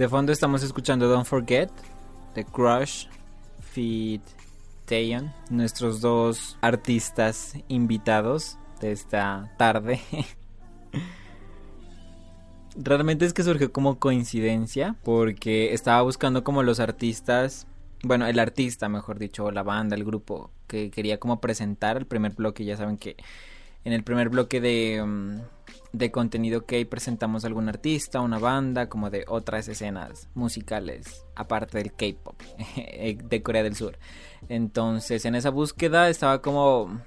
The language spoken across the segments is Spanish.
De fondo estamos escuchando Don't Forget, The Crush, Feed Taeyeon, nuestros dos artistas invitados de esta tarde. Realmente es que surgió como coincidencia porque estaba buscando como los artistas, bueno, el artista, mejor dicho, la banda, el grupo que quería como presentar el primer bloque, ya saben que en el primer bloque de, mm, de contenido que presentamos algún artista, una banda, como de otras escenas musicales, aparte del K-Pop de Corea del Sur. Entonces en esa búsqueda estaba como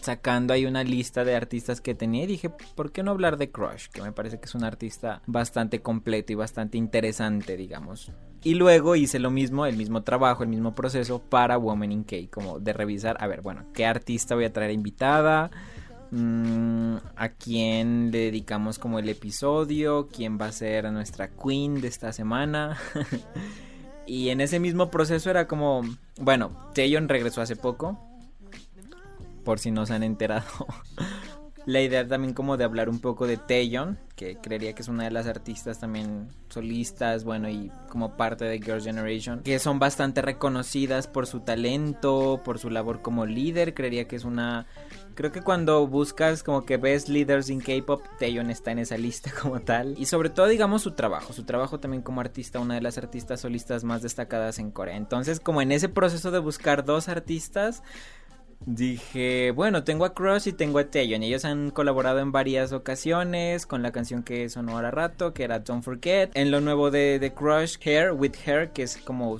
sacando ahí una lista de artistas que tenía y dije, ¿por qué no hablar de Crush? Que me parece que es un artista bastante completo y bastante interesante, digamos. Y luego hice lo mismo, el mismo trabajo, el mismo proceso para Woman in K, como de revisar, a ver, bueno, ¿qué artista voy a traer invitada? Mm, ¿A quién le dedicamos como el episodio? ¿Quién va a ser nuestra queen de esta semana? y en ese mismo proceso era como, bueno, Taeyeon regresó hace poco, por si no se han enterado. La idea también como de hablar un poco de Taeyeon, que creería que es una de las artistas también solistas, bueno, y como parte de Girls' Generation, que son bastante reconocidas por su talento, por su labor como líder, creería que es una... Creo que cuando buscas como que ves leaders in K-pop, Taeyeon está en esa lista como tal. Y sobre todo, digamos, su trabajo. Su trabajo también como artista, una de las artistas solistas más destacadas en Corea. Entonces, como en ese proceso de buscar dos artistas, Dije, bueno, tengo a Crush y tengo a Taeyeon. Ellos han colaborado en varias ocasiones con la canción que sonó ahora rato, que era Don't Forget. En lo nuevo de, Crush, Hair with Hair, que es como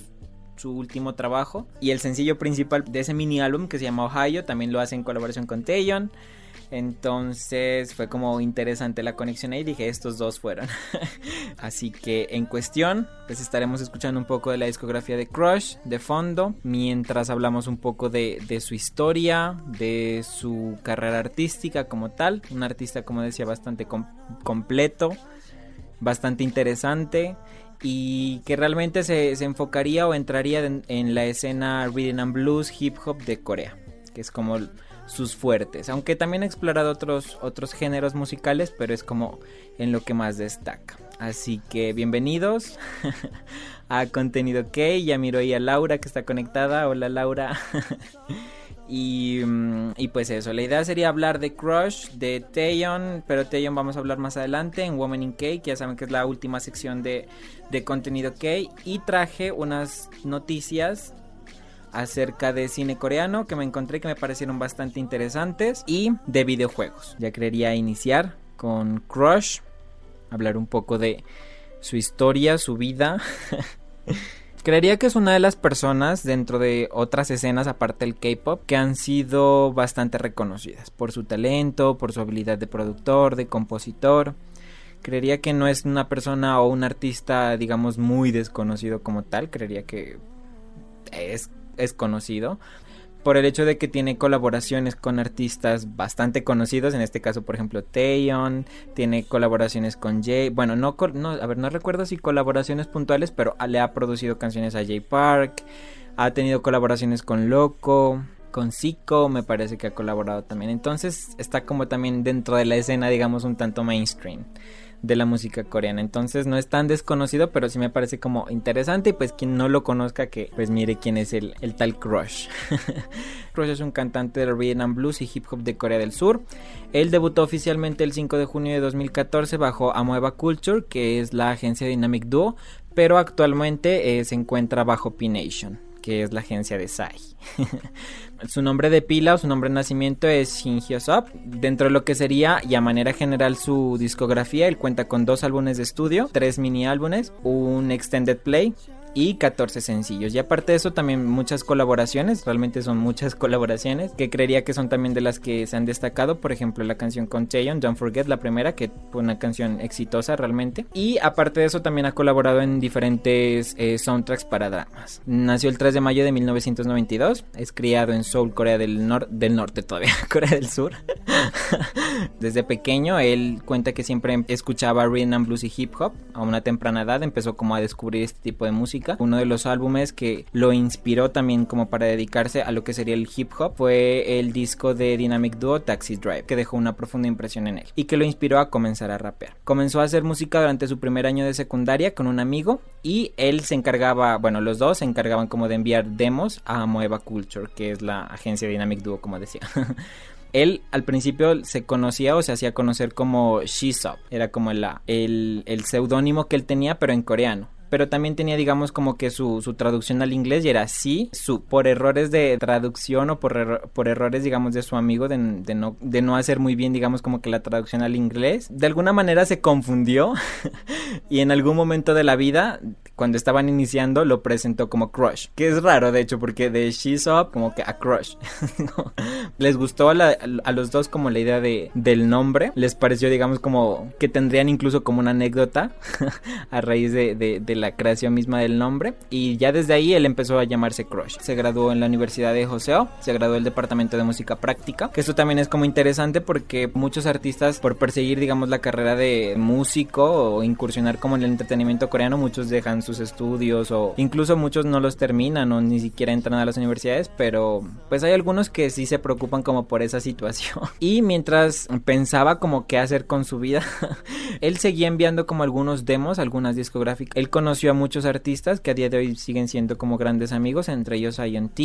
su último trabajo. Y el sencillo principal de ese mini álbum que se llama Ohio, también lo hace en colaboración con Taeyeon. Entonces fue como interesante la conexión ahí. Dije, estos dos fueron. Así que en cuestión, pues estaremos escuchando un poco de la discografía de Crush de fondo. Mientras hablamos un poco de, su historia, de su carrera artística como tal. Un artista, como decía, bastante completo, bastante interesante. Y que realmente se, enfocaría o entraría en, en la escena Rhythm and Blues Hip Hop de Corea. Que es como sus fuertes, aunque también ha explorado otros, otros géneros musicales, pero es como en lo que más destaca. Así que bienvenidos a Contenido K, ya miro ahí a Laura que está conectada, hola Laura. y, mm, y, pues eso, la idea sería hablar de Crush, de Taeyeon, pero Taeyeon vamos a hablar más adelante en Woman in K, que ya saben que es la última sección de, de Contenido K, y traje unas noticias acerca de cine coreano que me encontré que me parecieron bastante interesantes y de videojuegos. Ya quería iniciar con Crush, hablar un poco de su historia, su vida. Creería que es una de las personas dentro de otras escenas aparte del K-pop que han sido bastante reconocidas por su talento, por su habilidad de productor, de compositor. Creería que no es una persona o un artista, digamos, muy desconocido como tal. Creería que es es conocido por el hecho de que tiene colaboraciones con artistas bastante conocidos, en este caso por ejemplo Taeyeon, tiene colaboraciones con Jay, bueno, no, no, a ver, no recuerdo si colaboraciones puntuales, pero le ha producido canciones a Jay Park, ha tenido colaboraciones con Loco, con Zico, me parece que ha colaborado también, entonces está como también dentro de la escena, digamos, un tanto mainstream de la música coreana. Entonces no es tan desconocido, pero sí me parece como interesante. Y pues quien no lo conozca, que pues mire quién es el, el tal Crush. Crush es un cantante de rhythm blues y hip hop de Corea del Sur. Él debutó oficialmente el 5 de junio de 2014 bajo Amoeba Culture, que es la agencia Dynamic Duo, pero actualmente eh, se encuentra bajo P-Nation que es la agencia de Sai. su nombre de pila o su nombre de nacimiento es Shin Hyo Dentro de lo que sería y a manera general su discografía, él cuenta con dos álbumes de estudio, tres mini álbumes, un extended play, y 14 sencillos. Y aparte de eso también muchas colaboraciones, realmente son muchas colaboraciones que creería que son también de las que se han destacado, por ejemplo la canción con Taeyeon, Don't Forget, la primera, que fue una canción exitosa realmente. Y aparte de eso también ha colaborado en diferentes eh, soundtracks para dramas. Nació el 3 de mayo de 1992, es criado en Seoul, Corea del, Norte del Norte todavía, Corea del Sur. Desde pequeño él cuenta que siempre escuchaba rhythm blues y hip hop. A una temprana edad empezó como a descubrir este tipo de música Uno de los álbumes que lo inspiró también como para dedicarse a lo que sería el hip hop fue el disco de Dynamic Duo Taxi Drive, que dejó una profunda impresión en él y que lo inspiró a comenzar a rapear. Comenzó a hacer música durante su primer año de secundaria con un amigo y él se encargaba, bueno, los dos se encargaban como de enviar demos a Moeva Culture, que es la agencia Dynamic Duo, como decía. él al principio se conocía o se hacía conocer como Shisop, era como el, el seudónimo que él tenía, pero en coreano pero también tenía, digamos, como que su, su traducción al inglés y era sí, su, por errores de traducción o por, por errores, digamos, de su amigo de, no, de no hacer muy bien, digamos, como que la traducción al inglés. De alguna manera se confundió y en algún momento de la vida cuando estaban iniciando lo presentó como Crush, que es raro de hecho porque de She's Up como que a Crush. Les gustó a, a, los dos como la idea de, del nombre, les pareció digamos como que tendrían incluso como una anécdota a raíz de, de, de, la creación misma del nombre y ya desde ahí él empezó a llamarse Crush. Se graduó en la Universidad de Joseo, se graduó el Departamento de Música Práctica, que esto también es como interesante porque muchos artistas por perseguir digamos la carrera de músico o incursionar como en el entretenimiento coreano, muchos dejan sus estudios o incluso muchos no los terminan o ni siquiera entran a las universidades, pero pues hay algunos que sí se preocupan como por esa situación. Y mientras pensaba como qué hacer con su vida, él seguía enviando como algunos demos, algunas discográficas. Él conoció a muchos artistas que a día de hoy siguen siendo como grandes amigos, entre ellos INT,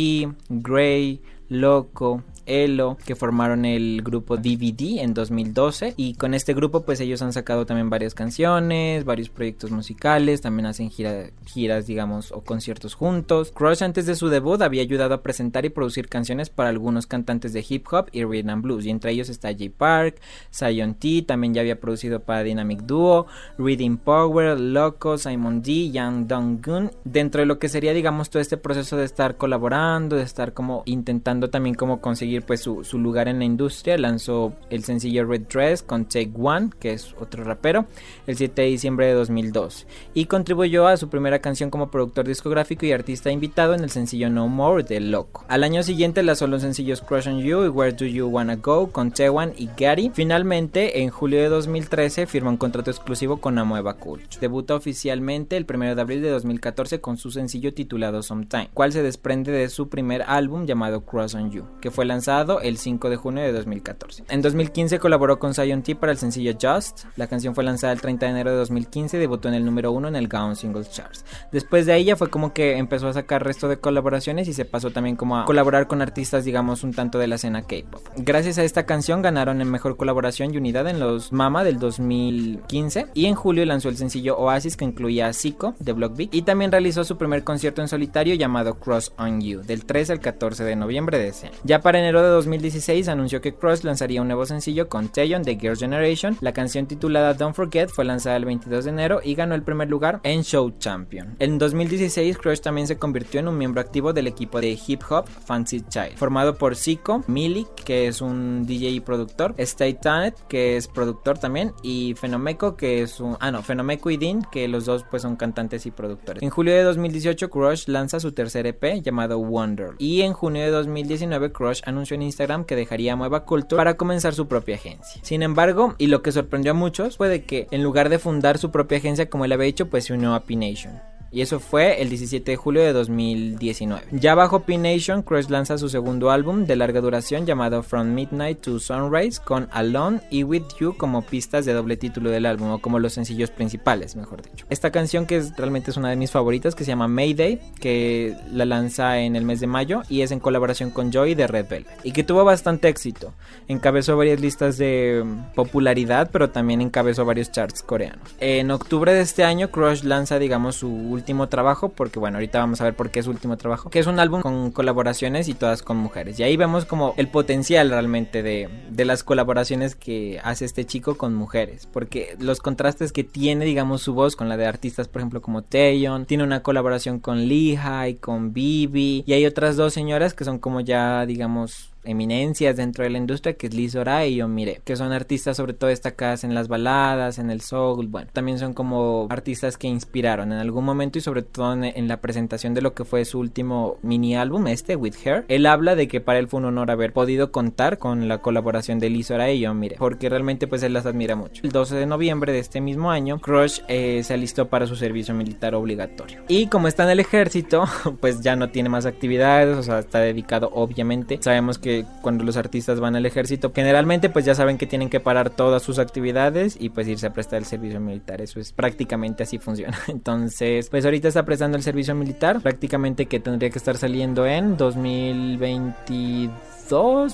Gray, Loco, Elo, que formaron el grupo DVD en 2012 y con este grupo pues ellos han sacado también varias canciones, varios proyectos musicales, también hacen giras digamos o conciertos juntos. Crush antes de su debut había ayudado a presentar y producir canciones para algunos cantantes de hip hop y rhythm blues. Y entre ellos está J Park, Zion T, también ya había producido para Dynamic Duo, Reading Power, Loco, Simon D, Young Dong Gun, dentro de lo que sería digamos todo este proceso de estar colaborando, de estar como intentando también como conseguir pues su, su, lugar en la industria. Lanzó el sencillo Red Dress con Take One, que es otro rapero, el 7 de diciembre de 2002. Y contribuyó a su primera canción como productor discográfico y artista invitado en el sencillo No More de Loco. Al año siguiente lanzó los sencillos Crush on You y Where Do You Wanna Go con Tewan y Gary. Finalmente, en julio de 2013 firma un contrato exclusivo con Amoeba Culture. Debuta oficialmente el 1 de abril de 2014 con su sencillo titulado Sometime, cual se desprende de su primer álbum llamado You, que fue lanzado el 5 de junio de 2014. En 2015 colaboró con Zion T para el sencillo Just. La canción fue lanzada el 30 de enero de 2015 y debutó en el número 1 en el Gaon Singles Charts. Después de ella fue como que empezó a sacar resto de colaboraciones y se pasó también como a colaborar con artistas, digamos, un tanto de la escena K-pop. Gracias a esta canción ganaron en mejor colaboración y unidad en los Mama del 2015 y en julio lanzó el sencillo Oasis que incluía a Zico de Block Beat y también realizó su primer concierto en solitario llamado Cross on You del 3 al 14 de noviembre ya para enero de 2016 anunció que Cross lanzaría un nuevo sencillo con Taeyeon de Girls' Generation. La canción titulada Don't Forget fue lanzada el 22 de enero y ganó el primer lugar en Show Champion. En 2016 Crush también se convirtió en un miembro activo del equipo de hip hop Fancy Child, formado por Zico, Milik, que es un DJ y productor, Stay Tanet, que es productor también, y Fenomeco, que es un... Ah, no, Fenomeco y Dean, que los dos pues son cantantes y productores. En julio de 2018 Crush lanza su tercer EP llamado Wonder. Y en junio de 2019 2019, Crush anunció en Instagram que dejaría Mueva Culture para comenzar su propia agencia. Sin embargo, y lo que sorprendió a muchos fue de que en lugar de fundar su propia agencia como él había hecho, pues se unió a P-Nation. Y eso fue el 17 de julio de 2019. Ya bajo P-Nation, Crush lanza su segundo álbum de larga duración llamado From Midnight to Sunrise con Alone y With You como pistas de doble título del álbum o como los sencillos principales, mejor dicho. Esta canción que es, realmente es una de mis favoritas que se llama Mayday, que la lanza en el mes de mayo y es en colaboración con Joy de Red Velvet y que tuvo bastante éxito. Encabezó varias listas de mm, popularidad, pero también encabezó varios charts coreanos. En octubre de este año, Crush lanza, digamos, su último trabajo, porque bueno, ahorita vamos a ver por qué es su último trabajo, que es un álbum con colaboraciones y todas con mujeres. Y ahí vemos como el potencial realmente de, de las colaboraciones que hace este chico con mujeres, porque los contrastes que tiene, digamos, su voz con la de artistas, por ejemplo, como Taeyeon, tiene una colaboración con Lehigh, con Bibi, y hay otras dos señoras que son como ya, digamos, eminencias dentro de la industria, que es Liz Oray y Yo Mire, que son artistas sobre todo destacadas en las baladas, en el soul, bueno, también son como artistas que inspiraron en algún momento y sobre todo en, la presentación de lo que fue su último mini álbum, este, With Her, él habla de que para él fue un honor haber podido contar con la colaboración de Liz Oray y Yo Mire, porque realmente pues él las admira mucho. El 12 de noviembre de este mismo año, Crush eh, se alistó para su servicio militar obligatorio. Y como está en el ejército, pues ya no tiene más actividades, o sea, está dedicado obviamente. Sabemos que cuando los artistas van al ejército, generalmente pues ya saben que tienen que parar todas sus actividades y pues irse a prestar el servicio militar. Eso es prácticamente así funciona. Entonces, pues ahorita está prestando el servicio militar, prácticamente que tendría que estar saliendo en 2022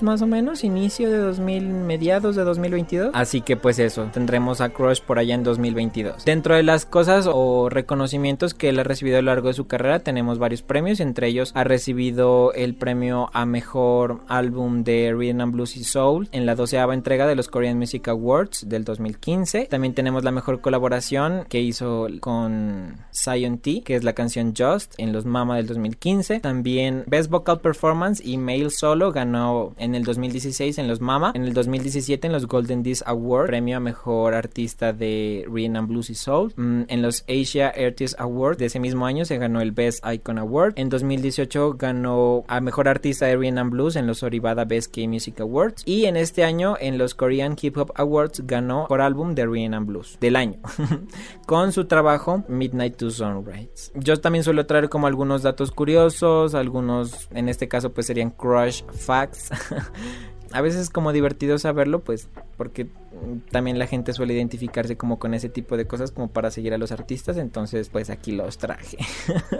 más o menos, inicio de 2000, mediados de 2022. Así que pues eso, tendremos a Crush por allá en 2022. Dentro de las cosas o reconocimientos que él ha recibido a lo largo de su carrera, tenemos varios premios, entre ellos ha recibido el premio a mejor álbum de Rhythm and Blues y Soul en la doceava entrega de los Korean Music Awards del 2015. También tenemos la mejor colaboración que hizo con Zion T, que es la canción Just en los Mama del 2015. También Best Vocal Performance y Male Solo ganó en el 2016 en los Mama, en el 2017 en los Golden Disc Award, premio a mejor artista de Rhythm Blues y Soul. Mm, en los Asia Artist Awards de ese mismo año se ganó el Best Icon Award. En 2018 ganó a mejor artista de Rhythm Blues en los Oribada Best K Music Awards. Y en este año en los Korean Hip Hop Awards ganó por álbum de Rhythm Blues del año con su trabajo Midnight to Sunrise. Yo también suelo traer como algunos datos curiosos, algunos en este caso pues serían crush facts a veces como divertido saberlo, pues porque también la gente suele identificarse como con ese tipo de cosas como para seguir a los artistas, entonces pues aquí los traje.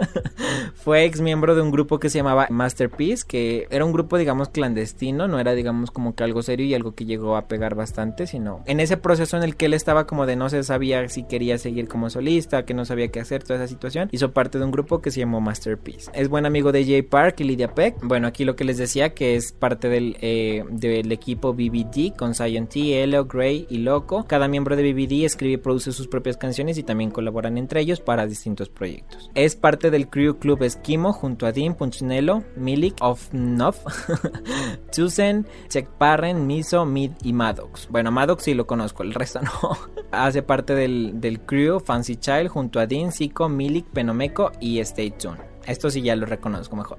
Fue ex miembro de un grupo que se llamaba Masterpiece, que era un grupo digamos clandestino, no era digamos como que algo serio y algo que llegó a pegar bastante, sino en ese proceso en el que él estaba como de no se sabía si quería seguir como solista, que no sabía qué hacer, toda esa situación, hizo parte de un grupo que se llamó Masterpiece. Es buen amigo de Jay Park y Lydia Peck. Bueno, aquí lo que les decía que es parte del, eh, del equipo BBD con Zion T, Elo, Y Loco. Cada miembro de BBD escribe y produce sus propias canciones y también colaboran entre ellos para distintos proyectos. Es parte del crew Club Esquimo junto a Dean Punchinello, Milik, Of Nof, Tusen, Check Parren, Miso, Mid y Maddox. Bueno, Maddox sí lo conozco, el resto no. Hace parte del, del crew Fancy Child junto a Dean, Zico, Milik, Penomeco y Stay Tuned. Esto sí ya lo reconozco mejor.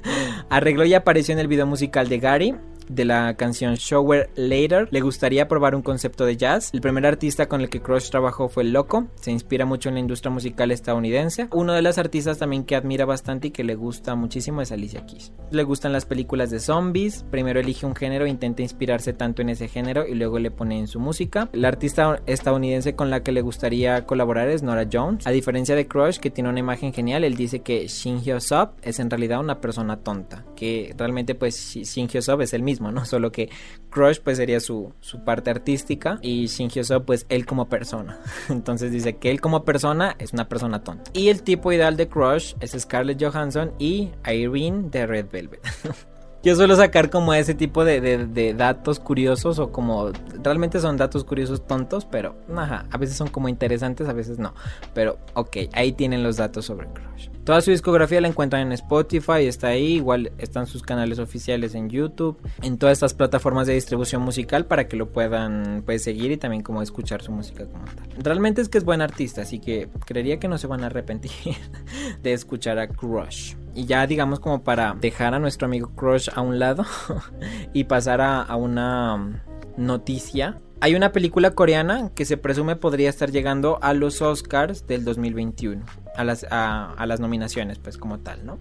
Arregló y apareció en el video musical de Gary, de la canción Shower Later. Le gustaría probar un concepto de jazz. El primer artista con el que Crush trabajó fue Loco. Se inspira mucho en la industria musical estadounidense. Uno de las artistas también que admira bastante y que le gusta muchísimo es Alicia Keys. Le gustan las películas de zombies. Primero elige un género, intenta inspirarse tanto en ese género y luego le pone en su música. La artista estadounidense con la que le gustaría colaborar es Nora Jones. A diferencia de Crush, que tiene una imagen genial, él dice que Shin Hyo Sub es en realidad una persona tonta. Que realmente pues Shin Hyo Sub es el mismo ¿no? Solo que Crush pues sería su, su parte artística y Shin Hyo pues él como persona. Entonces dice que él como persona es una persona tonta. Y el tipo ideal de Crush es Scarlett Johansson y Irene de Red Velvet. Yo suelo sacar como ese tipo de, datos curiosos o como realmente son datos curiosos tontos, pero ajá, a veces son como interesantes, a veces no. Pero ok, ahí tienen los datos sobre Crush. Toda su discografía la encuentran en Spotify, está ahí, igual están sus canales oficiales en YouTube, en todas estas plataformas de distribución musical para que lo puedan pues, seguir y también como escuchar su música como tal. Realmente es que es buen artista, así que creería que no se van a arrepentir de escuchar a Crush. Y ya digamos como para dejar a nuestro amigo Crush a un lado y pasar a, una noticia hay una película coreana que se presume podría estar llegando a los Oscars del 2021, a las, a, a las nominaciones pues como tal, ¿no?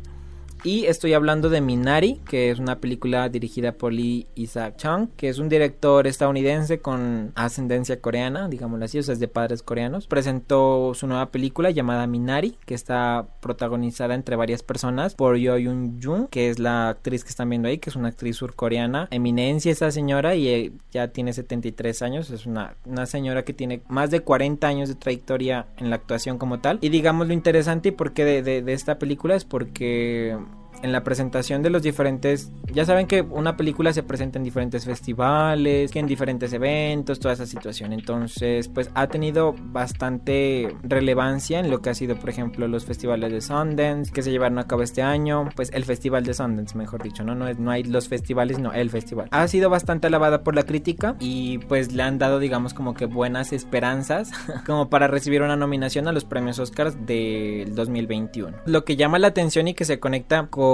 Y estoy hablando de Minari, que es una película dirigida por Lee Isaac Chung, que es un director estadounidense con ascendencia coreana, digámoslo así, o sea, es de padres coreanos. Presentó su nueva película llamada Minari, que está protagonizada entre varias personas por Yo Yoon Jung, que es la actriz que están viendo ahí, que es una actriz surcoreana. Eminencia esa señora y eh, ya tiene 73 años, es una, una señora que tiene más de 40 años de trayectoria en la actuación como tal. Y digamos lo interesante y por qué de, de esta película es porque en la presentación de los diferentes, ya saben que una película se presenta en diferentes festivales, que en diferentes eventos, toda esa situación. Entonces, pues ha tenido bastante relevancia en lo que ha sido, por ejemplo, los festivales de Sundance que se llevaron a cabo este año, pues el festival de Sundance, mejor dicho, no no es no hay los festivales, no, el festival. Ha sido bastante alabada por la crítica y pues le han dado digamos como que buenas esperanzas como para recibir una nominación a los premios Oscars del 2021. Lo que llama la atención y que se conecta con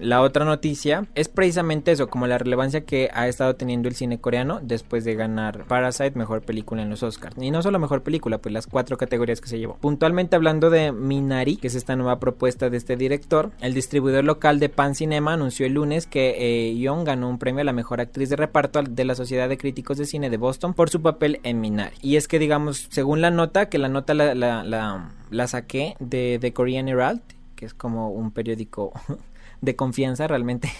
la otra noticia es precisamente eso, como la relevancia que ha estado teniendo el cine coreano después de ganar Parasite mejor película en los Oscars. Y no solo mejor película, pues las cuatro categorías que se llevó. Puntualmente hablando de Minari, que es esta nueva propuesta de este director, el distribuidor local de Pan Cinema anunció el lunes que eh, Young ganó un premio a la mejor actriz de reparto de la Sociedad de Críticos de Cine de Boston por su papel en Minari. Y es que digamos, según la nota, que la nota la saqué de The Korean Herald, es como un periódico de confianza realmente.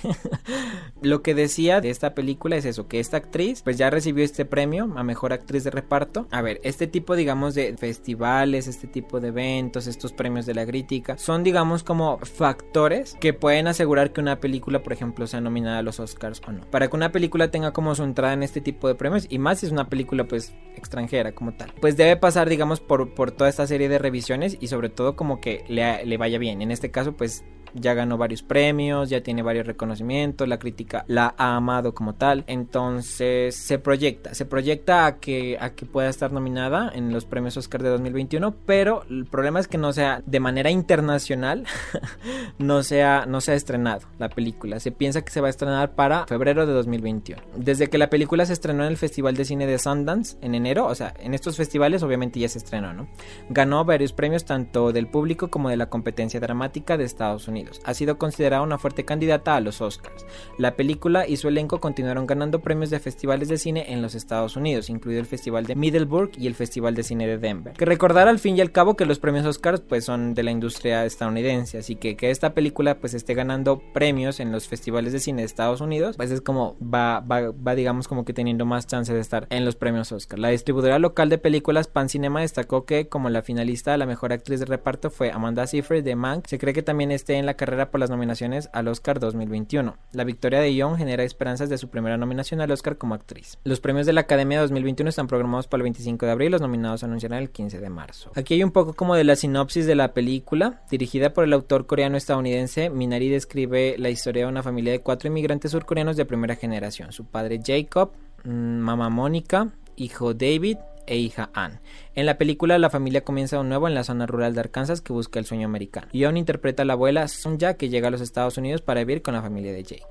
lo que decía de esta película es eso, que esta actriz pues ya recibió este premio a mejor actriz de reparto. A ver, este tipo digamos de festivales, este tipo de eventos, estos premios de la crítica, son digamos como factores que pueden asegurar que una película, por ejemplo, sea nominada a los Oscars o no. Para que una película tenga como su entrada en este tipo de premios, y más si es una película pues extranjera como tal, pues debe pasar digamos por, por toda esta serie de revisiones y sobre todo como que le, le vaya bien. En este caso pues ya ganó varios premios, ya tiene varios reconocimientos, la crítica la ha amado como tal, entonces se proyecta, se proyecta a que, a que pueda estar nominada en los premios Oscar de 2021, pero el problema es que no sea de manera internacional, no sea, no sea estrenado la película, se piensa que se va a estrenar para febrero de 2021. Desde que la película se estrenó en el Festival de Cine de Sundance en enero, o sea, en estos festivales obviamente ya se estrenó, ¿no? Ganó varios premios tanto del público como de la competencia dramática de Estados Unidos. Ha sido considerada una fuerte candidata a los Oscars. La película y su elenco continuaron ganando premios de festivales de cine en los Estados Unidos, incluido el Festival de Middleburg y el Festival de Cine de Denver. Que recordar al fin y al cabo que los premios Oscars pues son de la industria estadounidense, así que que esta película pues esté ganando premios en los festivales de cine de Estados Unidos, pues es como va, va, va digamos como que teniendo más chance de estar en los premios Oscar. La distribuidora local de películas Pan Cinema destacó que como la finalista a la mejor actriz de reparto fue Amanda Seyfried de Mank, se cree que también esté en la carrera por las nominaciones al Oscar 2021. La victoria de Young genera esperanzas de su primera nominación al Oscar como actriz. Los premios de la Academia 2021 están programados para el 25 de abril, los nominados anunciarán el 15 de marzo. Aquí hay un poco como de la sinopsis de la película, dirigida por el autor coreano-estadounidense, Minari describe la historia de una familia de cuatro inmigrantes surcoreanos de primera generación. Su padre Jacob, mm, mamá Mónica, hijo David e hija Anne. En la película, la familia comienza de nuevo en la zona rural de Arkansas que busca el sueño americano. Y interpreta a la abuela Sonja que llega a los Estados Unidos para vivir con la familia de Jake.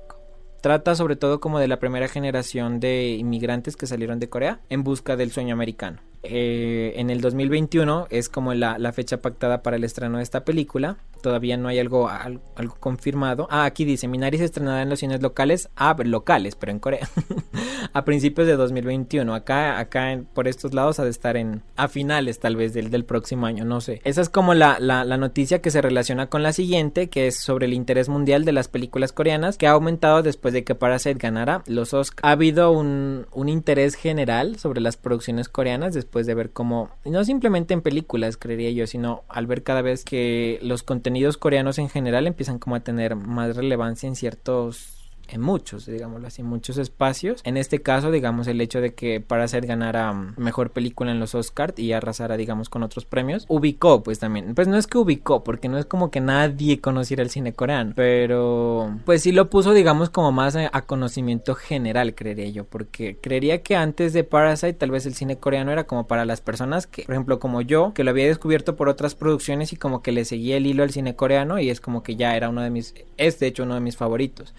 Trata sobre todo como de la primera generación de inmigrantes que salieron de Corea en busca del sueño americano. Eh, en el 2021 es como la, fecha pactada para el estreno de esta película. Todavía no hay algo, algo, confirmado. Ah, aquí dice, Minari se estrenará en los cines locales, ah, locales, pero en Corea, a principios de 2021. Acá, acá por estos lados ha de estar en, a finales tal vez del, del próximo año, no sé. Esa es como la, la, la, noticia que se relaciona con la siguiente, que es sobre el interés mundial de las películas coreanas, que ha aumentado después de que Parasite ganara los Oscars. Ha habido un, un interés general sobre las producciones coreanas después de ver cómo, no simplemente en películas, creería yo, sino al ver cada vez que los contenidos coreanos en general empiezan como a tener más relevancia en ciertos en muchos, digámoslo así, muchos espacios. En este caso, digamos, el hecho de que Parasite ganara mm, mejor película en los Oscars y arrasara, digamos, con otros premios, ubicó, pues también. Pues no es que ubicó, porque no es como que nadie conociera el cine coreano, pero pues sí lo puso, digamos, como más a, conocimiento general, creería yo, porque creería que antes de Parasite, tal vez el cine coreano era como para las personas que, por ejemplo, como yo, que lo había descubierto por otras producciones y como que le seguía el hilo al cine coreano y es como que ya era uno de mis, es de hecho uno de mis favoritos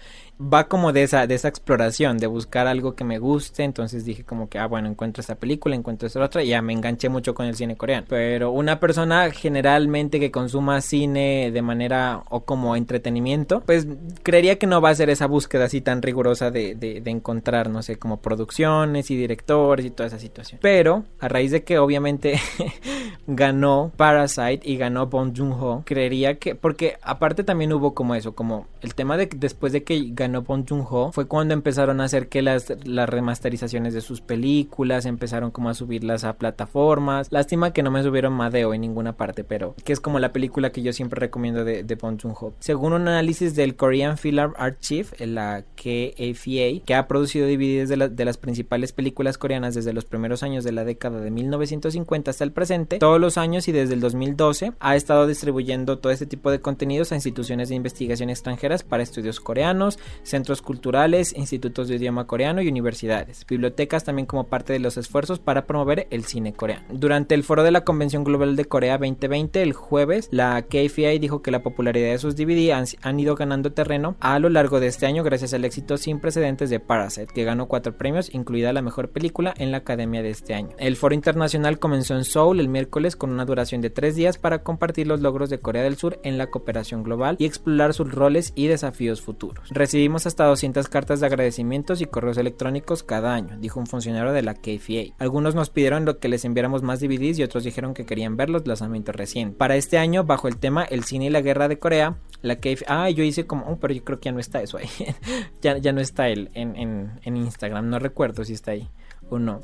como de esa, de esa exploración, de buscar algo que me guste, entonces dije como que, ah, bueno, encuentro esta película, encuentro esta otra, y ya me enganché mucho con el cine coreano. Pero una persona generalmente que consuma cine de manera o como entretenimiento, pues creería que no va a ser esa búsqueda así tan rigurosa de, de, encontrar, no sé, como producciones y directores y toda esa situación. Pero a raíz de que obviamente ganó Parasite y ganó Bong Joon-ho, creería que, porque aparte también hubo como eso, como el tema de después de que ganó Bong Joon-ho fue cuando empezaron a hacer que las, las remasterizaciones de sus películas empezaron como a subirlas a plataformas. Lástima que no me subieron Madeo en ninguna parte, pero que es como la película que yo siempre recomiendo de, de Bong Joon-ho. Según un análisis del Korean Film Archive, la KFA, que ha producido DVDs de, de las principales películas coreanas desde los primeros años de la década de 1950 hasta el presente, todos los años y desde el 2012 ha estado distribuyendo todo este tipo de contenidos a instituciones de investigación extranjeras para estudios coreanos, centros culturales, institutos de idioma coreano y universidades, bibliotecas también como parte de los esfuerzos para promover el cine coreano. Durante el foro de la Convención Global de Corea 2020, el jueves, la KFA dijo que la popularidad de sus DVD han, ido ganando terreno a lo largo de este año gracias al éxito sin precedentes de Parasite, que ganó cuatro premios, incluida la mejor película en la academia de este año. El foro internacional comenzó en Seoul el miércoles con una duración de tres días para compartir los logros de Corea del Sur en la cooperación global y explorar sus roles y desafíos futuros. Recibimos hasta 200 cartas de agradecimientos y correos electrónicos cada año, dijo un funcionario de la KFA. Algunos nos pidieron lo que les enviáramos más DVDs y otros dijeron que querían ver los lanzamientos recientes. Para este año, bajo el tema El cine y la guerra de Corea, la KFA... Ah, yo hice como... Oh, pero yo creo que ya no está eso ahí. ya, ya no está él en, en, en Instagram, no recuerdo si está ahí o no.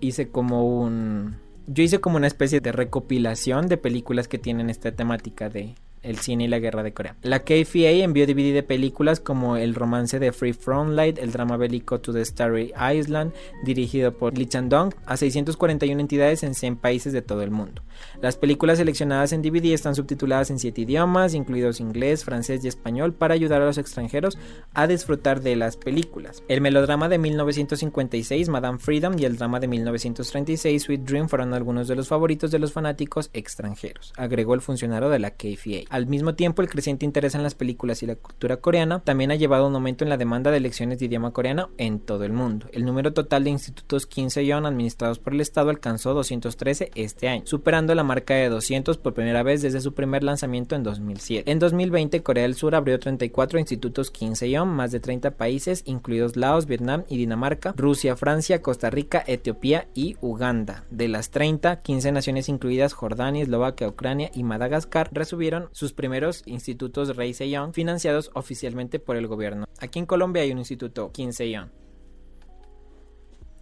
Hice como un yo hice como una especie de recopilación de películas que tienen esta temática de el cine y la guerra de Corea. La KFA envió DVD de películas como el romance de Free From Light, el drama bélico To the Starry Island, dirigido por Lee Chan-dong, a 641 entidades en 100 países de todo el mundo. Las películas seleccionadas en DVD están subtituladas en 7 idiomas, incluidos inglés, francés y español, para ayudar a los extranjeros a disfrutar de las películas. El melodrama de 1956, Madame Freedom, y el drama de 1936, Sweet Dream, fueron algunos de los favoritos de los fanáticos extranjeros, agregó el funcionario de la KFA. Al mismo tiempo, el creciente interés en las películas y la cultura coreana también ha llevado a un aumento en la demanda de lecciones de idioma coreano en todo el mundo. El número total de institutos 15 yon administrados por el Estado alcanzó 213 este año, superando la marca de 200 por primera vez desde su primer lanzamiento en 2007. En 2020, Corea del Sur abrió 34 institutos 15 yon más de 30 países, incluidos Laos, Vietnam y Dinamarca, Rusia, Francia, Costa Rica, Etiopía y Uganda. De las 30, 15 naciones incluidas Jordania, Eslovaquia, Ucrania y Madagascar recibieron sus primeros institutos Rey Sejong financiados oficialmente por el gobierno. Aquí en Colombia hay un instituto 15 Young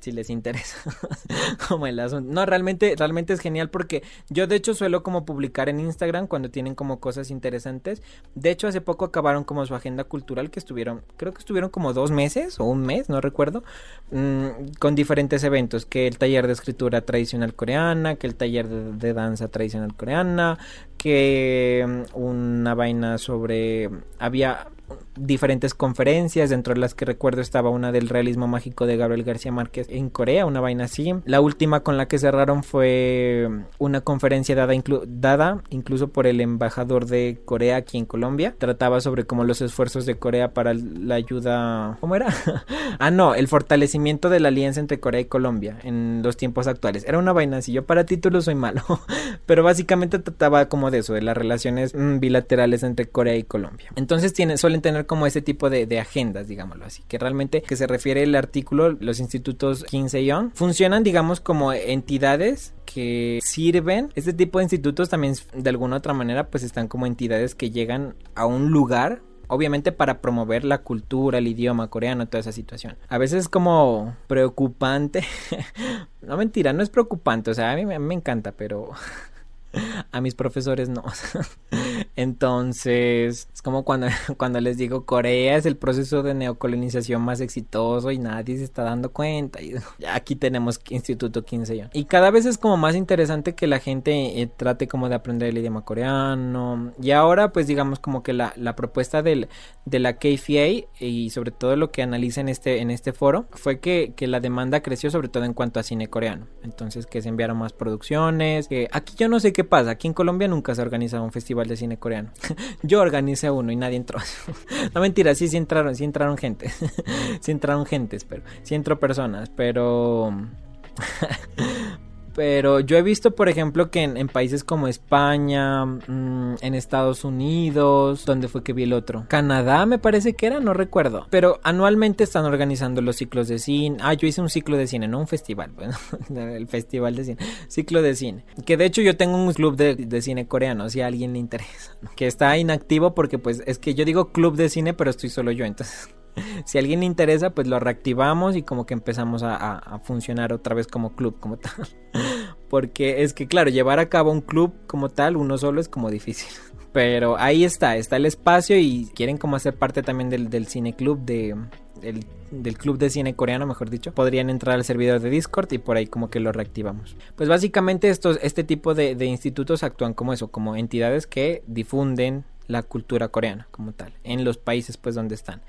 si les interesa como el asunto. No, realmente, realmente es genial porque yo de hecho suelo como publicar en Instagram cuando tienen como cosas interesantes. De hecho, hace poco acabaron como su agenda cultural que estuvieron, creo que estuvieron como dos meses o un mes, no recuerdo, mm, con diferentes eventos, que el taller de escritura tradicional coreana, que el taller de danza tradicional coreana, que mm, una vaina sobre había diferentes conferencias, dentro de las que recuerdo estaba una del realismo mágico de Gabriel García Márquez en Corea, una vaina así. La última con la que cerraron fue una conferencia dada, dada incluso por el embajador de Corea aquí en Colombia. Trataba sobre como los esfuerzos de Corea para la ayuda... ¿Cómo era? ah, no, el fortalecimiento de la alianza entre Corea y Colombia en los tiempos actuales. Era una vaina así, yo para títulos soy malo, pero básicamente trataba como de eso, de las relaciones mm, bilaterales entre Corea y Colombia. Entonces tiene, suelen tener como ese tipo de, agendas, digámoslo así, que realmente que se refiere el artículo, los institutos 15 Young funcionan, digamos, como entidades que sirven. Este tipo de institutos también de alguna otra manera pues están como entidades que llegan a un lugar obviamente para promover la cultura, el idioma coreano, toda esa situación. A veces es como preocupante. no mentira, no es preocupante, o sea, a mí, me encanta, pero a mis profesores no. Entonces, es como cuando, cuando les digo Corea es el proceso de neocolonización más exitoso y nadie se está dando cuenta. Y aquí tenemos Instituto 15 Y cada vez es como más interesante que la gente eh, trate como de aprender el idioma coreano. Y ahora, pues digamos como que la, la propuesta del, de la KFA y sobre todo lo que analiza en este, en este foro fue que, que la demanda creció sobre todo en cuanto a cine coreano. Entonces, que se enviaron más producciones. Aquí yo no sé qué pasa. Aquí en Colombia nunca se ha organizado un festival de cine coreano. Yo organicé uno y nadie entró. no mentira, sí, sí entraron, sí entraron gente. sí entraron gentes, pero sí entró personas, pero pero yo he visto, por ejemplo, que en, países como España, mm, en Estados Unidos, ¿dónde fue que vi el otro? Canadá me parece que era, no recuerdo. Pero anualmente están organizando los ciclos de cine. Ah, yo hice un ciclo de cine, no un festival. Bueno, el festival de cine. Ciclo de cine. Que de hecho yo tengo un club de cine coreano, si a alguien le interesa. Que está inactivo porque pues es que yo digo club de cine, pero estoy solo yo, entonces si a alguien le interesa, pues lo reactivamos y como que empezamos a, funcionar otra vez como club, como tal. Porque es que, claro, llevar a cabo un club como tal, uno solo es como difícil. Pero ahí está, está el espacio y quieren como hacer parte también del, del cine club de, del club de cine coreano, mejor dicho, podrían entrar al servidor de Discord y por ahí como que lo reactivamos. Pues básicamente estos, este tipo de, de institutos actúan como eso, como entidades que difunden la cultura coreana como tal, en los países pues donde están.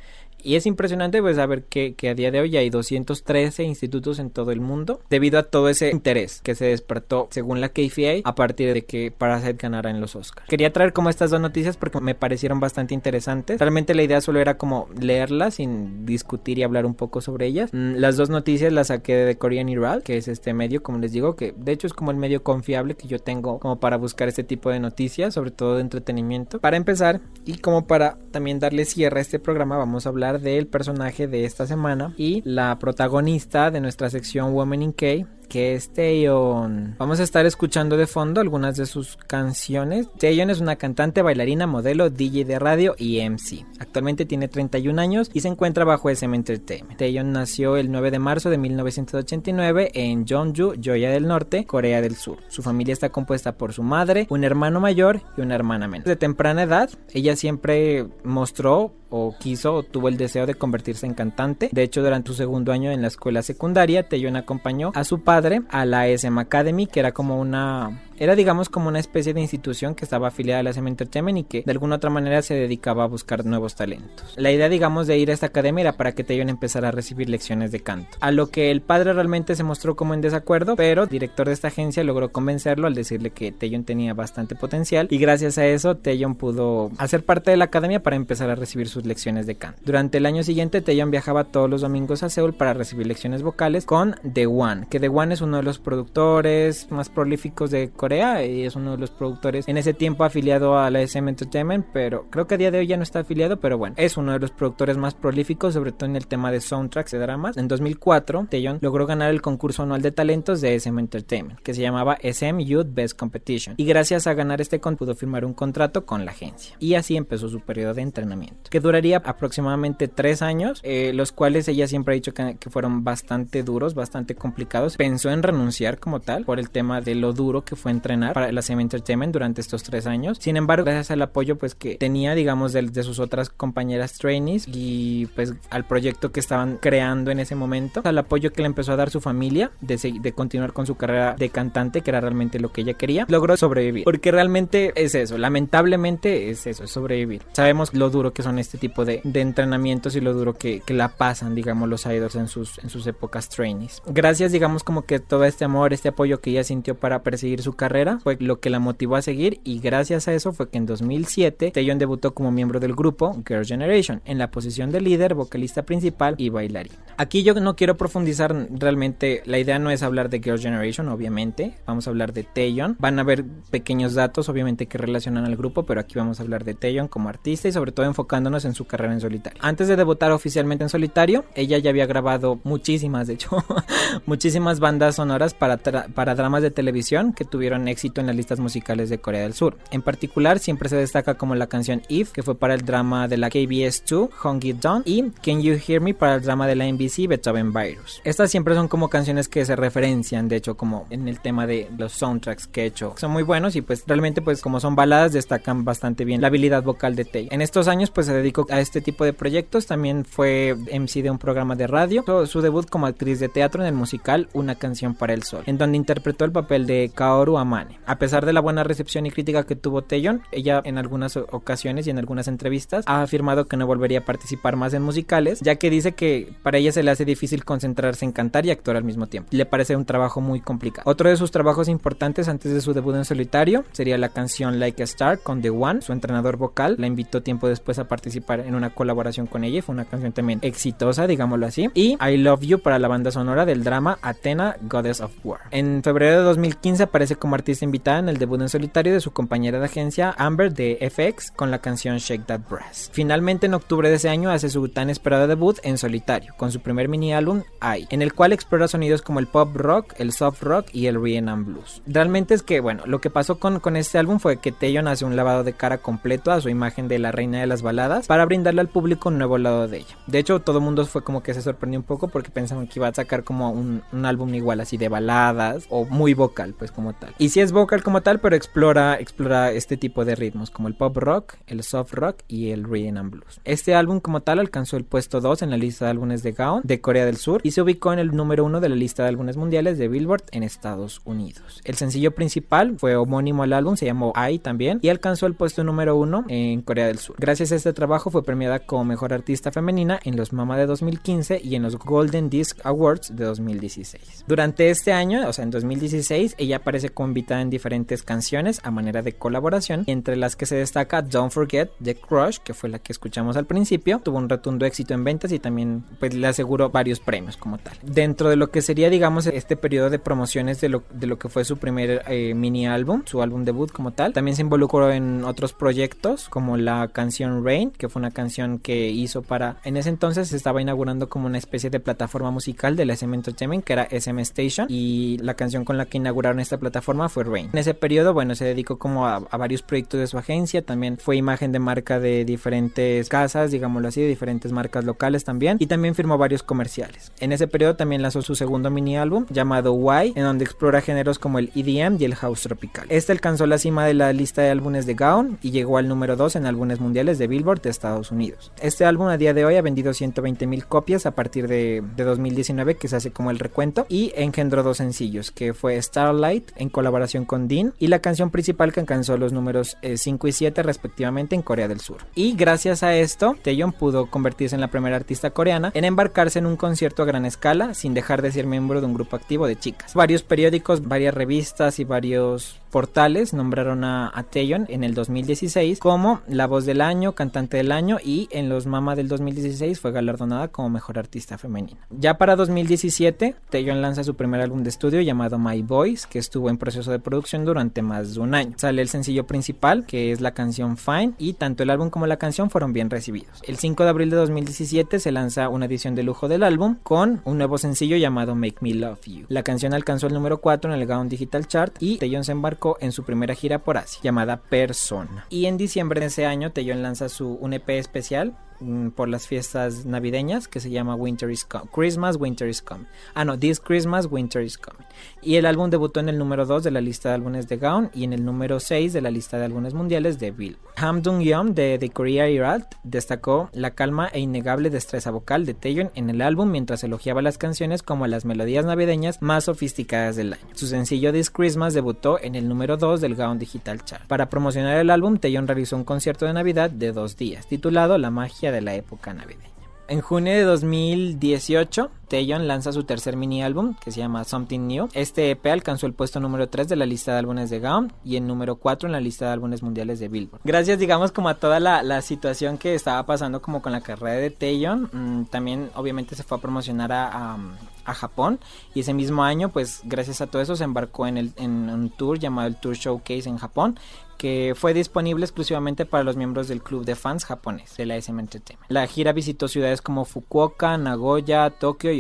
Y es impresionante pues saber que, que, a día de hoy hay 213 institutos en todo el mundo debido a todo ese interés que se despertó según la KFA a partir de que Parasite ganara en los Oscars. Quería traer como estas dos noticias porque me parecieron bastante interesantes. Realmente la idea solo era como leerlas sin discutir y hablar un poco sobre ellas. Mm, las dos noticias las saqué de Korean Herald, que es este medio, como les digo, que de hecho es como el medio confiable que yo tengo como para buscar este tipo de noticias, sobre todo de entretenimiento. Para empezar y como para también darle cierre a este programa, vamos a hablar del personaje de esta semana y la protagonista de nuestra sección Women in K es Taeyeon. Vamos a estar escuchando de fondo algunas de sus canciones. Taeyeon es una cantante, bailarina, modelo, DJ de radio y MC. Actualmente tiene 31 años y se encuentra bajo SM Entertainment. Taeyeon nació el 9 de marzo de 1989 en Jeonju, Joya del Norte, Corea del Sur. Su familia está compuesta por su madre, un hermano mayor y una hermana menor. De temprana edad, ella siempre mostró o quiso o tuvo el deseo de convertirse en cantante. De hecho, durante su segundo año en la escuela secundaria, Taeyeon acompañó a su padre a la SM Academy, que era como una era digamos como una especie de institución que estaba afiliada a la SM Entertainment y que de alguna otra manera se dedicaba a buscar nuevos talentos. La idea digamos de ir a esta academia era para que Taeyeon empezara a recibir lecciones de canto. A lo que el padre realmente se mostró como en desacuerdo, pero el director de esta agencia logró convencerlo al decirle que Taeyeon tenía bastante potencial y gracias a eso Taeyeon pudo hacer parte de la academia para empezar a recibir sus lecciones de canto. Durante el año siguiente Taeyeon viajaba todos los domingos a Seúl para recibir lecciones vocales con The One, que The One es uno de los productores más prolíficos de Corea y es uno de los productores en ese tiempo afiliado a la SM Entertainment, pero creo que a día de hoy ya no está afiliado, pero bueno, es uno de los productores más prolíficos, sobre todo en el tema de soundtracks de dramas. En 2004, Taeyeon logró ganar el concurso anual de talentos de SM Entertainment, que se llamaba SM Youth Best Competition, y gracias a ganar este con pudo firmar un contrato con la agencia. Y así empezó su periodo de entrenamiento, que duraría aproximadamente tres años, eh, los cuales ella siempre ha dicho que fueron bastante duros, bastante complicados. Pensó en renunciar como tal por el tema de lo duro que fue entrenar para la SM Entertainment durante estos tres años. Sin embargo, gracias al apoyo pues que tenía, digamos, de, sus otras compañeras trainees y pues al proyecto que estaban creando en ese momento, al apoyo que le empezó a dar su familia de, de continuar con su carrera de cantante, que era realmente lo que ella quería, logró sobrevivir. Porque realmente es eso, lamentablemente es eso, es sobrevivir. Sabemos lo duro que son este tipo de, de entrenamientos y lo duro que, que, la pasan, digamos, los idols en sus, en sus épocas trainees. Gracias, digamos, como que todo este amor, este apoyo que ella sintió para perseguir su carrera, fue lo que la motivó a seguir y gracias a eso fue que en 2007 Taeyeon debutó como miembro del grupo Girl Generation en la posición de líder, vocalista principal y bailarín. Aquí yo no quiero profundizar realmente, la idea no es hablar de Girl Generation, obviamente, vamos a hablar de Taeyeon. Van a haber pequeños datos, obviamente, que relacionan al grupo, pero aquí vamos a hablar de Taeyeon como artista y sobre todo enfocándonos en su carrera en solitario. Antes de debutar oficialmente en solitario, ella ya había grabado muchísimas, de hecho, muchísimas bandas sonoras para, para dramas de televisión que tuvieron éxito en las listas musicales de Corea del Sur. En particular, siempre se destaca como la canción If, que fue para el drama de la KBS 2, Hong It Down, y Can You Hear Me para el drama de la NBC, Beethoven Virus. Estas siempre son como canciones que se referencian, de hecho, como en el tema de los soundtracks que he hecho. Son muy buenos y pues realmente pues como son baladas destacan bastante bien la habilidad vocal de Tay. En estos años pues se dedicó a este tipo de proyectos, también fue MC de un programa de radio. Su debut como actriz de teatro en el musical Una canción para el sol, en donde interpretó el papel de Kaoru Amane. A pesar de la buena recepción y crítica que tuvo Taeyeon, ella en algunas ocasiones y en algunas entrevistas ha afirmado que no volvería a participar más en musicales, ya que dice que para ella se le hace difícil concentrarse en cantar y actuar al mismo tiempo. Le parece un trabajo muy complicado. Otro de sus trabajos importantes antes de su debut en solitario sería la canción Like a Star con The One, su entrenador vocal, la invitó tiempo después a participar en una colaboración con ella y fue una canción también exitosa, digámoslo así. Y I Love You para la banda sonora del drama Athena Goddess of War. En febrero de 2015 aparece como artista invitada en el debut en solitario de su compañera de agencia Amber de FX con la canción Shake That Brass. Finalmente en octubre de ese año hace su tan esperado debut en solitario con su primer mini álbum I, en el cual explora sonidos como el pop rock, el soft rock y el rhythm and blues. Realmente es que bueno, lo que pasó con, con este álbum fue que Taeyeon hace un lavado de cara completo a su imagen de la reina de las baladas para brindarle al público un nuevo lado de ella. De hecho, todo el mundo fue como que se sorprendió un poco porque pensaban que iba a sacar como un, un álbum igual así de baladas o muy vocal, pues como tal. Y sí es vocal como tal, pero explora, explora este tipo de ritmos como el pop rock, el soft rock y el rhythm and blues. Este álbum como tal alcanzó el puesto 2 en la lista de álbumes de Gaon de Corea del Sur y se ubicó en el número 1 de la lista de álbumes mundiales de Billboard en Estados Unidos. El sencillo principal fue homónimo al álbum, se llamó I también y alcanzó el puesto número 1 en Corea del Sur. Gracias a este trabajo fue premiada como mejor artista femenina en los MAMA de 2015 y en los Golden Disc Awards de 2016. Durante este año, o sea, en 2016, ella aparece como invitada en diferentes canciones a manera de colaboración, entre las que se destaca Don't Forget The Crush, que fue la que escuchamos al principio, tuvo un rotundo éxito en ventas y también pues le aseguró varios premios como tal. Dentro de lo que sería, digamos, este periodo de promociones de lo, de lo que fue su primer eh, mini álbum, su álbum debut como tal, también se involucró en otros proyectos como la canción Rain, que fue una canción que hizo para, en ese entonces se estaba inaugurando como una especie de plataforma musical de la SM Entertainment, que era SM Station, y la canción con la que inauguraron esta plataforma fue Rain. En ese periodo, bueno, se dedicó como a, varios proyectos de su agencia, también fue imagen de marca de diferentes casas, digámoslo así, de diferentes marcas locales también, y también firmó varios comerciales. En ese periodo también lanzó su segundo mini álbum llamado Why, en donde explora géneros como el EDM y el house tropical. Este alcanzó la cima de la lista de álbumes de Gaon y llegó al número 2 en álbumes mundiales de Billboard de Estados Unidos. Este álbum a día de hoy ha vendido 120 mil copias a partir de, de 2019, que se hace como el recuento, y engendró dos sencillos, que fue Starlight en colaboración con Dean y la canción principal que alcanzó los números 5 eh, y 7 respectivamente en Corea del Sur. Y gracias a esto, Taeyeon pudo convertirse en la primera artista coreana en embarcarse en un concierto a gran escala sin dejar de ser miembro de un grupo activo de chicas. Varios periódicos, varias revistas y varios portales nombraron a, a en el 2016 como la voz del año, cantante del año y en los Mama del 2016 fue galardonada como mejor artista femenina. Ya para 2017, Taeyeon lanza su primer álbum de estudio llamado My Voice, que estuvo en proceso de producción durante más de un año. Sale el sencillo principal, que es la canción Fine, y tanto el álbum como la canción fueron bien recibidos. El 5 de abril de 2017 se lanza una edición de lujo del álbum con un nuevo sencillo llamado Make Me Love You. La canción alcanzó el número 4 en el Gaon Digital Chart y Taeyeon se embarcó en su primera gira por Asia, llamada Persona. Y en diciembre de ese año, Taeyeon lanza su un EP especial mm, por las fiestas navideñas que se llama Winter is Coming. Christmas, Winter is Coming. Ah, no, This Christmas, Winter is Coming. Y el álbum debutó en el número 2 de la lista de álbumes de Gaon y en el número 6 de la lista de álbumes mundiales de Bill. Ham Dong Yeon de The Korea Herald destacó la calma e innegable destreza vocal de Taeyeon en el álbum mientras elogiaba las canciones como las melodías navideñas más sofisticadas del año. Su sencillo This Christmas debutó en el número 2 del Gaon Digital Chart. Para promocionar el álbum, Taeyeon realizó un concierto de Navidad de dos días, titulado La magia de la época navideña. En junio de 2018, Taeyeon lanza su tercer mini álbum que se llama Something New. Este EP alcanzó el puesto número 3 de la lista de álbumes de Gaon y el número 4 en la lista de álbumes mundiales de Billboard. Gracias, digamos, como a toda la, la situación que estaba pasando como con la carrera de Taeyeon, mmm, también obviamente se fue a promocionar a, a, a, Japón y ese mismo año, pues gracias a todo eso se embarcó en, el, en un tour llamado el Tour Showcase en Japón que fue disponible exclusivamente para los miembros del club de fans japonés de la SM Entertainment. La gira visitó ciudades como Fukuoka, Nagoya, Tokio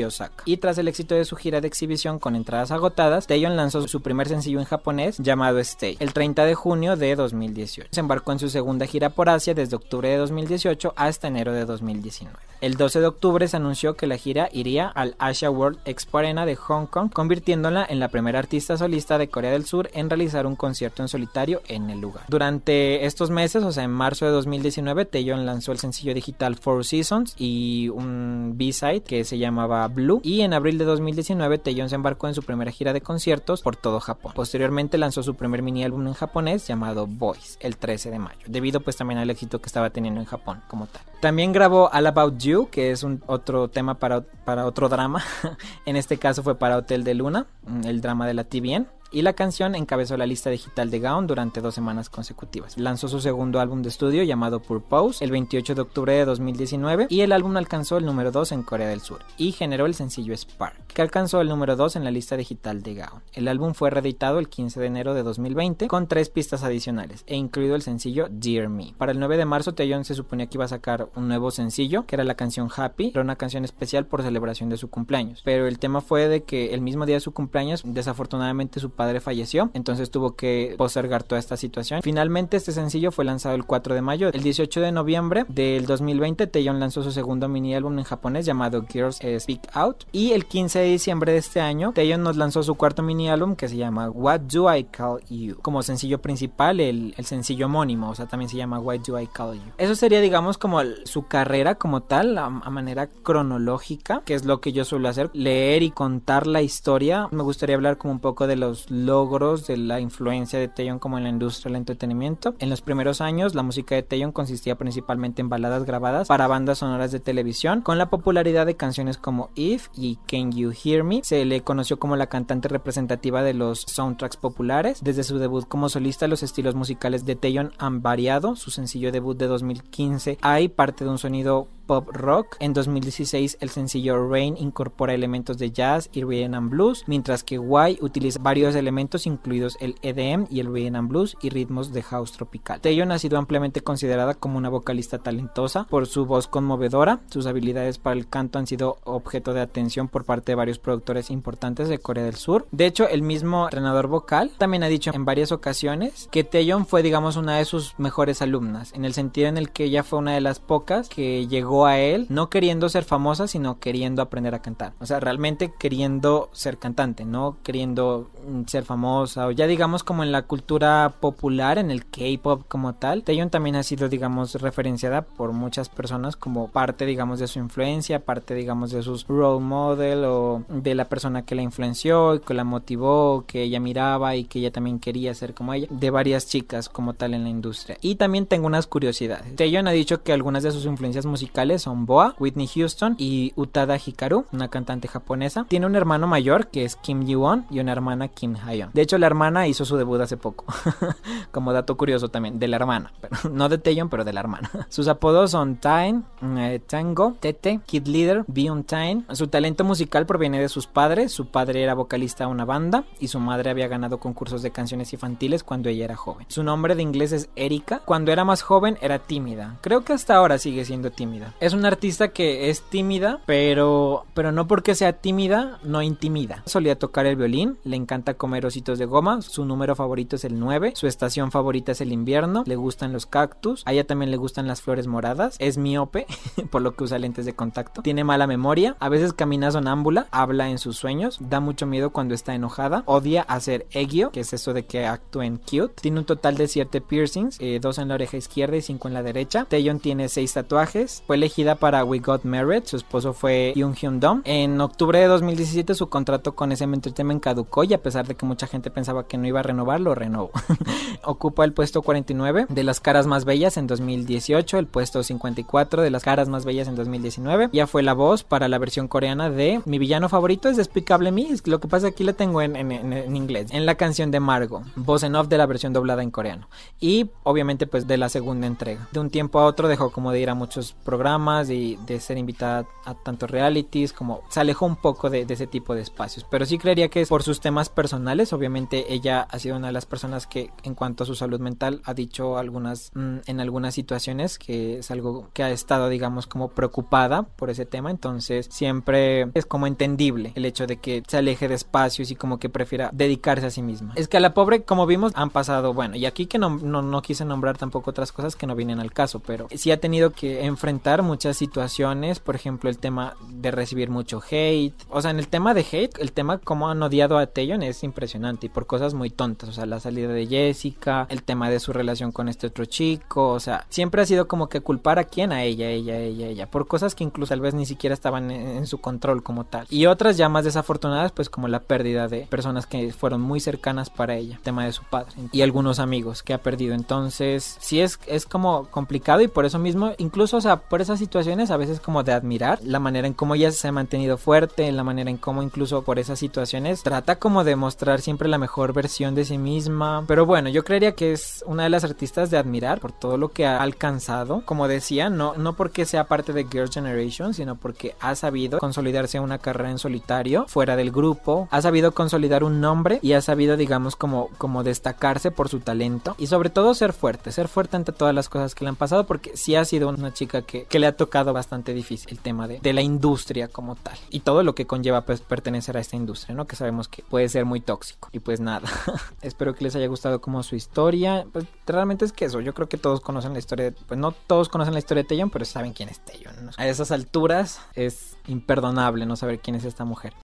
y tras el éxito de su gira de exhibición con entradas agotadas, Taeyeon lanzó su primer sencillo en japonés llamado Stay el 30 de junio de 2018. Se embarcó en su segunda gira por Asia desde octubre de 2018 hasta enero de 2019. El 12 de octubre se anunció que la gira iría al Asia World Expo Arena de Hong Kong, convirtiéndola en la primera artista solista de Corea del Sur en realizar un concierto en solitario en el lugar. Durante estos meses, o sea, en marzo de 2019, Taeyeon lanzó el sencillo digital Four Seasons y un B-side que se llamaba Blue. Y en abril de 2019, Taeyeon se embarcó en su primera gira de conciertos por todo Japón. Posteriormente lanzó su primer mini álbum en japonés llamado Voice el 13 de mayo, debido pues también al éxito que estaba teniendo en Japón como tal. También grabó All About You, que es un otro tema para, para otro drama. en este caso fue para Hotel de Luna, el drama de la TVN. Y la canción encabezó la lista digital de Gaon durante dos semanas consecutivas. Lanzó su segundo álbum de estudio llamado Purpose el 28 de octubre de 2019 y el álbum alcanzó el número 2 en Corea del Sur y generó el sencillo Spark, que alcanzó el número 2 en la lista digital de Gaon. El álbum fue reeditado el 15 de enero de 2020 con tres pistas adicionales e incluido el sencillo Dear Me. Para el 9 de marzo Taeyong se suponía que iba a sacar un nuevo sencillo, que era la canción Happy, era una canción especial por celebración de su cumpleaños, pero el tema fue de que el mismo día de su cumpleaños desafortunadamente su padre falleció, entonces tuvo que postergar toda esta situación. Finalmente este sencillo fue lanzado el 4 de mayo. El 18 de noviembre del 2020 Taeyong lanzó su segundo mini álbum en japonés llamado Girls Speak Out y el 15 de diciembre de este año Taeyong nos lanzó su cuarto mini álbum que se llama What Do I Call You como sencillo principal el, el sencillo homónimo, o sea también se llama What Do I Call You. Eso sería digamos como su carrera como tal a manera cronológica, que es lo que yo suelo hacer, leer y contar la historia. Me gustaría hablar como un poco de los logros de la influencia de Taeyong como en la industria del entretenimiento. En los primeros años, la música de Taeyong consistía principalmente en baladas grabadas para bandas sonoras de televisión. Con la popularidad de canciones como If y Can You Hear Me, se le conoció como la cantante representativa de los soundtracks populares. Desde su debut como solista, los estilos musicales de Taeyong han variado. Su sencillo debut de 2015 hay parte de un sonido pop rock. En 2016 el sencillo Rain incorpora elementos de jazz y rhythm and blues, mientras que Y utiliza varios elementos incluidos el EDM y el rhythm and blues y ritmos de house tropical. Taeyong ha sido ampliamente considerada como una vocalista talentosa por su voz conmovedora. Sus habilidades para el canto han sido objeto de atención por parte de varios productores importantes de Corea del Sur. De hecho, el mismo entrenador vocal también ha dicho en varias ocasiones que Taeyong fue digamos una de sus mejores alumnas, en el sentido en el que ella fue una de las pocas que llegó a él no queriendo ser famosa, sino queriendo aprender a cantar. O sea, realmente queriendo ser cantante, no queriendo mm, ser famosa o ya digamos como en la cultura popular, en el K-pop como tal. Taeyong también ha sido digamos referenciada por muchas personas como parte digamos de su influencia, parte digamos de sus role model o de la persona que la influenció y que la motivó, que ella miraba y que ella también quería ser como ella, de varias chicas como tal en la industria. Y también tengo unas curiosidades. Taeyong ha dicho que algunas de sus influencias musicales son Boa, Whitney Houston y Utada Hikaru, una cantante japonesa. Tiene un hermano mayor que es Kim Ji-won y una hermana Kim Hayon. De hecho, la hermana hizo su debut hace poco. Como dato curioso también, de la hermana. Pero, no de Taeyeon, pero de la hermana. Sus apodos son Time, eh, Tango, Tete, Kid Leader, Beyond Time. Su talento musical proviene de sus padres. Su padre era vocalista de una banda y su madre había ganado concursos de canciones infantiles cuando ella era joven. Su nombre de inglés es Erika. Cuando era más joven era tímida. Creo que hasta ahora sigue siendo tímida. Es una artista que es tímida, pero, pero no porque sea tímida, no intimida. Solía tocar el violín, le encanta comer ositos de goma, su número favorito es el 9, su estación favorita es el invierno, le gustan los cactus, a ella también le gustan las flores moradas, es miope, por lo que usa lentes de contacto, tiene mala memoria, a veces camina sonámbula, habla en sus sueños, da mucho miedo cuando está enojada, odia hacer egio, que es eso de que actúen cute, tiene un total de 7 piercings, eh, dos en la oreja izquierda y 5 en la derecha, Taeyeon tiene 6 tatuajes, fue elegida para We Got Married, su esposo fue Yoon Hyun Dong. En octubre de 2017 su contrato con SM Entertainment caducó y a pesar de que mucha gente pensaba que no iba a renovar, lo renovó. Ocupa el puesto 49 de las caras más bellas en 2018, el puesto 54 de las caras más bellas en 2019. Ya fue la voz para la versión coreana de Mi villano favorito es Despicable Me, lo que pasa aquí la tengo en, en, en, inglés, en la canción de Margo, voz en off de la versión doblada en coreano. Y obviamente pues de la segunda entrega. De un tiempo a otro dejó como de ir a muchos programas y de ser invitada a tantos realities, como se alejó un poco de, de, ese tipo de espacios. Pero sí creería que es por sus temas personales, obviamente ella ha sido una de las personas que en cuanto a su salud mental ha dicho algunas, mmm, en algunas situaciones que es algo que ha estado, digamos, como preocupada por ese tema, entonces siempre es como entendible el hecho de que se aleje de espacios y como que prefiera dedicarse a sí misma. Es que a la pobre, como vimos, han pasado, bueno, y aquí que no, no, no quise nombrar tampoco otras cosas que no vienen al caso, pero sí ha tenido que enfrentar muchas situaciones, por ejemplo, el tema de recibir mucho hate. O sea, en el tema de hate, el tema como han odiado a Taeyeon es impresionante y por cosas muy tontas. O sea, la salida de Jessica, el tema de su relación con este otro chico. O sea, siempre ha sido como que culpar a quién, a ella, ella, ella, ella. Por cosas que incluso tal vez ni siquiera estaban en, en su control como tal. Y otras ya más desafortunadas, pues como la pérdida de personas que fueron muy cercanas para ella. El tema de su padre y algunos amigos que ha perdido. Entonces, sí es, es como complicado y por eso mismo, incluso, o sea, por eso esas situaciones, a veces como de admirar la manera en cómo ella se ha mantenido fuerte, la manera en cómo incluso por esas situaciones trata como de mostrar siempre la mejor versión de sí misma. Pero bueno, yo creería que es una de las artistas de admirar por todo lo que ha alcanzado. Como decía, no, no porque sea parte de Girl Generation, sino porque ha sabido consolidarse una carrera en solitario, fuera del grupo, ha sabido consolidar un nombre y ha sabido, digamos, como, como destacarse por su talento y sobre todo ser fuerte, ser fuerte ante todas las cosas que le han pasado porque sí ha sido una chica que, le ha tocado bastante difícil el tema de, de, la industria como tal y todo lo que conlleva pues pertenecer a esta industria, ¿no? Que sabemos que puede ser muy tóxico y pues nada, espero que les haya gustado como su historia, pues realmente es que eso, yo creo que todos conocen la historia, pues no todos conocen la historia de Taeyong, pero saben quién es Taeyong, ¿no? A esas alturas es imperdonable no saber quién es esta mujer.